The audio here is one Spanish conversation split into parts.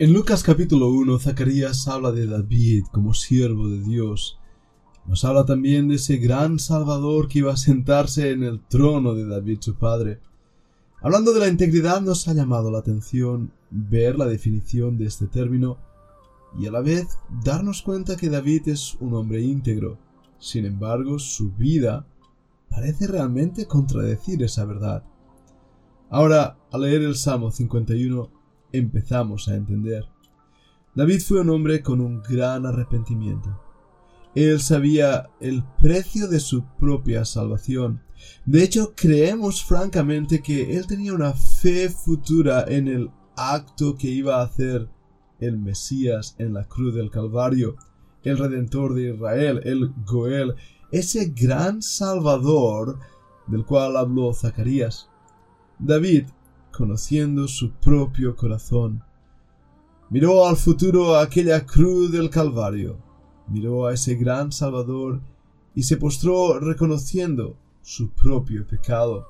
En Lucas capítulo 1, Zacarías habla de David como siervo de Dios. Nos habla también de ese gran Salvador que iba a sentarse en el trono de David su padre. Hablando de la integridad nos ha llamado la atención ver la definición de este término y a la vez darnos cuenta que David es un hombre íntegro. Sin embargo, su vida parece realmente contradecir esa verdad. Ahora, al leer el Salmo 51, empezamos a entender. David fue un hombre con un gran arrepentimiento. Él sabía el precio de su propia salvación. De hecho, creemos francamente que él tenía una fe futura en el acto que iba a hacer el Mesías en la cruz del Calvario, el Redentor de Israel, el Goel, ese gran Salvador del cual habló Zacarías. David conociendo su propio corazón. Miró al futuro aquella cruz del Calvario, miró a ese gran Salvador y se postró reconociendo su propio pecado.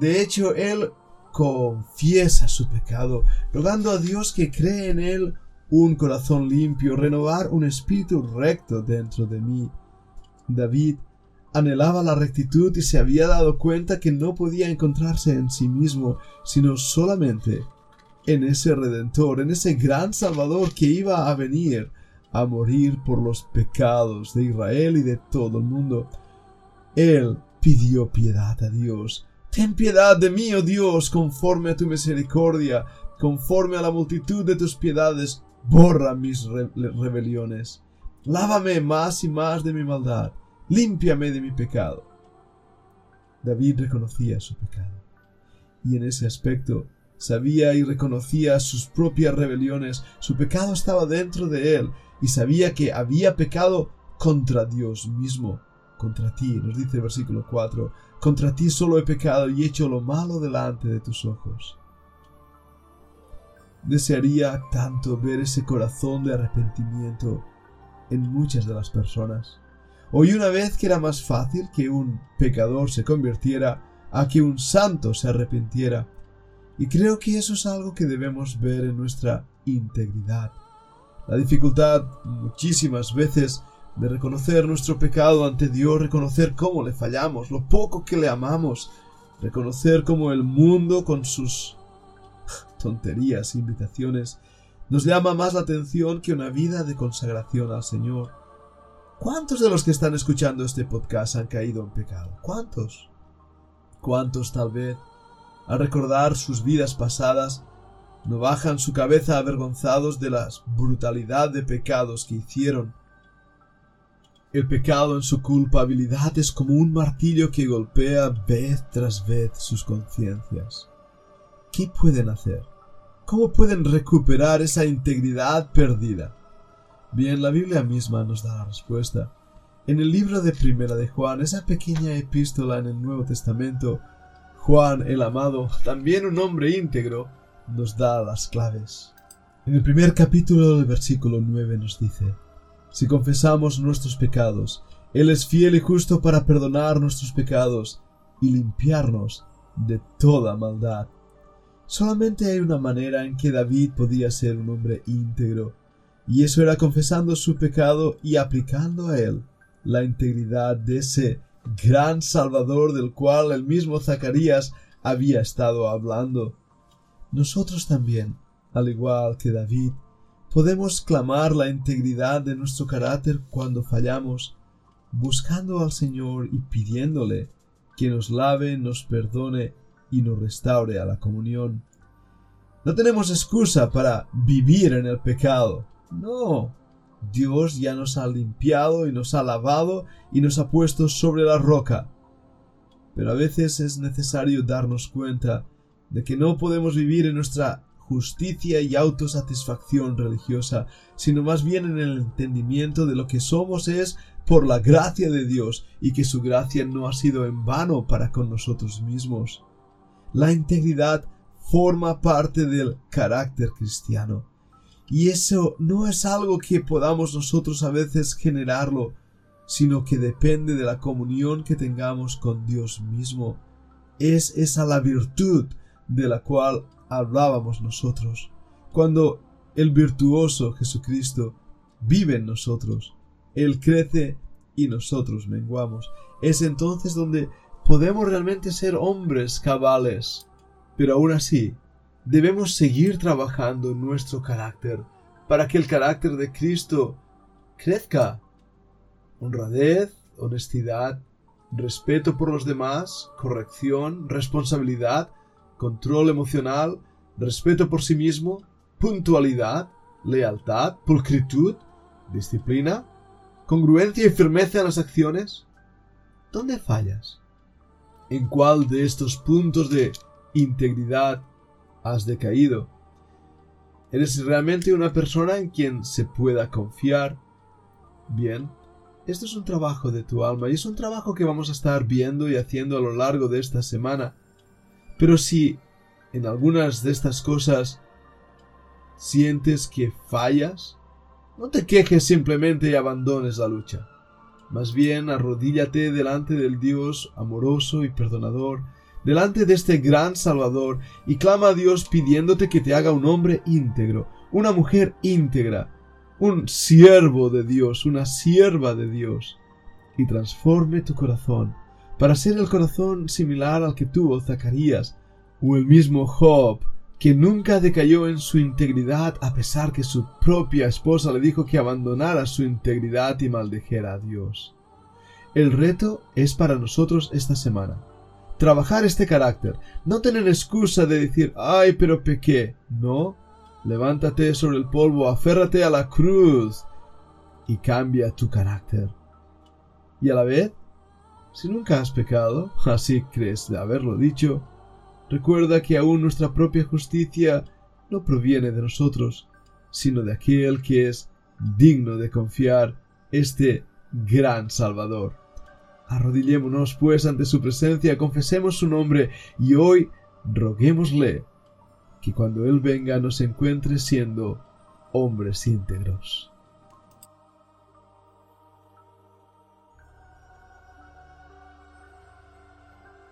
De hecho, él confiesa su pecado, rogando a Dios que cree en él un corazón limpio, renovar un espíritu recto dentro de mí. David anhelaba la rectitud y se había dado cuenta que no podía encontrarse en sí mismo, sino solamente en ese Redentor, en ese gran Salvador que iba a venir a morir por los pecados de Israel y de todo el mundo. Él pidió piedad a Dios. Ten piedad de mí, oh Dios, conforme a tu misericordia, conforme a la multitud de tus piedades, borra mis rebeliones. Lávame más y más de mi maldad límpiame de mi pecado. David reconocía su pecado, y en ese aspecto sabía y reconocía sus propias rebeliones, su pecado estaba dentro de él, y sabía que había pecado contra Dios mismo, contra ti, nos dice el versículo 4, contra ti solo he pecado y hecho lo malo delante de tus ojos. Desearía tanto ver ese corazón de arrepentimiento en muchas de las personas. Oí una vez que era más fácil que un pecador se convirtiera a que un santo se arrepintiera. Y creo que eso es algo que debemos ver en nuestra integridad. La dificultad muchísimas veces de reconocer nuestro pecado ante Dios, reconocer cómo le fallamos, lo poco que le amamos, reconocer cómo el mundo con sus tonterías, e invitaciones, nos llama más la atención que una vida de consagración al Señor. ¿Cuántos de los que están escuchando este podcast han caído en pecado? ¿Cuántos? ¿Cuántos tal vez, al recordar sus vidas pasadas, no bajan su cabeza avergonzados de la brutalidad de pecados que hicieron? El pecado en su culpabilidad es como un martillo que golpea vez tras vez sus conciencias. ¿Qué pueden hacer? ¿Cómo pueden recuperar esa integridad perdida? Bien, la Biblia misma nos da la respuesta. En el libro de Primera de Juan, esa pequeña epístola en el Nuevo Testamento, Juan el amado, también un hombre íntegro, nos da las claves. En el primer capítulo del versículo 9 nos dice, Si confesamos nuestros pecados, Él es fiel y justo para perdonar nuestros pecados y limpiarnos de toda maldad. Solamente hay una manera en que David podía ser un hombre íntegro, y eso era confesando su pecado y aplicando a él la integridad de ese gran Salvador del cual el mismo Zacarías había estado hablando. Nosotros también, al igual que David, podemos clamar la integridad de nuestro carácter cuando fallamos, buscando al Señor y pidiéndole que nos lave, nos perdone y nos restaure a la comunión. No tenemos excusa para vivir en el pecado. No. Dios ya nos ha limpiado y nos ha lavado y nos ha puesto sobre la roca. Pero a veces es necesario darnos cuenta de que no podemos vivir en nuestra justicia y autosatisfacción religiosa, sino más bien en el entendimiento de lo que somos es por la gracia de Dios y que su gracia no ha sido en vano para con nosotros mismos. La integridad forma parte del carácter cristiano. Y eso no es algo que podamos nosotros a veces generarlo, sino que depende de la comunión que tengamos con Dios mismo. Es esa la virtud de la cual hablábamos nosotros. Cuando el virtuoso Jesucristo vive en nosotros. Él crece y nosotros menguamos. Es entonces donde podemos realmente ser hombres cabales. Pero aún así, debemos seguir trabajando en nuestro carácter para que el carácter de Cristo crezca. Honradez, honestidad, respeto por los demás, corrección, responsabilidad, control emocional, respeto por sí mismo, puntualidad, lealtad, pulcritud, disciplina, congruencia y firmeza en las acciones. ¿Dónde fallas? ¿En cuál de estos puntos de integridad has decaído? ¿Eres realmente una persona en quien se pueda confiar? Bien, esto es un trabajo de tu alma y es un trabajo que vamos a estar viendo y haciendo a lo largo de esta semana. Pero si en algunas de estas cosas sientes que fallas, no te quejes simplemente y abandones la lucha. Más bien arrodíllate delante del Dios amoroso y perdonador, delante de este gran Salvador, y clama a Dios pidiéndote que te haga un hombre íntegro, una mujer íntegra, un siervo de Dios, una sierva de Dios, y transforme tu corazón para ser el corazón similar al que tuvo Zacarías o el mismo Job, que nunca decayó en su integridad a pesar que su propia esposa le dijo que abandonara su integridad y maldijera a Dios. El reto es para nosotros esta semana. Trabajar este carácter, no tener excusa de decir, ay, pero pequé. No, levántate sobre el polvo, aférrate a la cruz y cambia tu carácter. Y a la vez, si nunca has pecado, así crees de haberlo dicho, Recuerda que aún nuestra propia justicia no proviene de nosotros, sino de aquel que es digno de confiar, este gran Salvador. Arrodillémonos pues ante su presencia, confesemos su nombre y hoy roguémosle que cuando Él venga nos encuentre siendo hombres íntegros.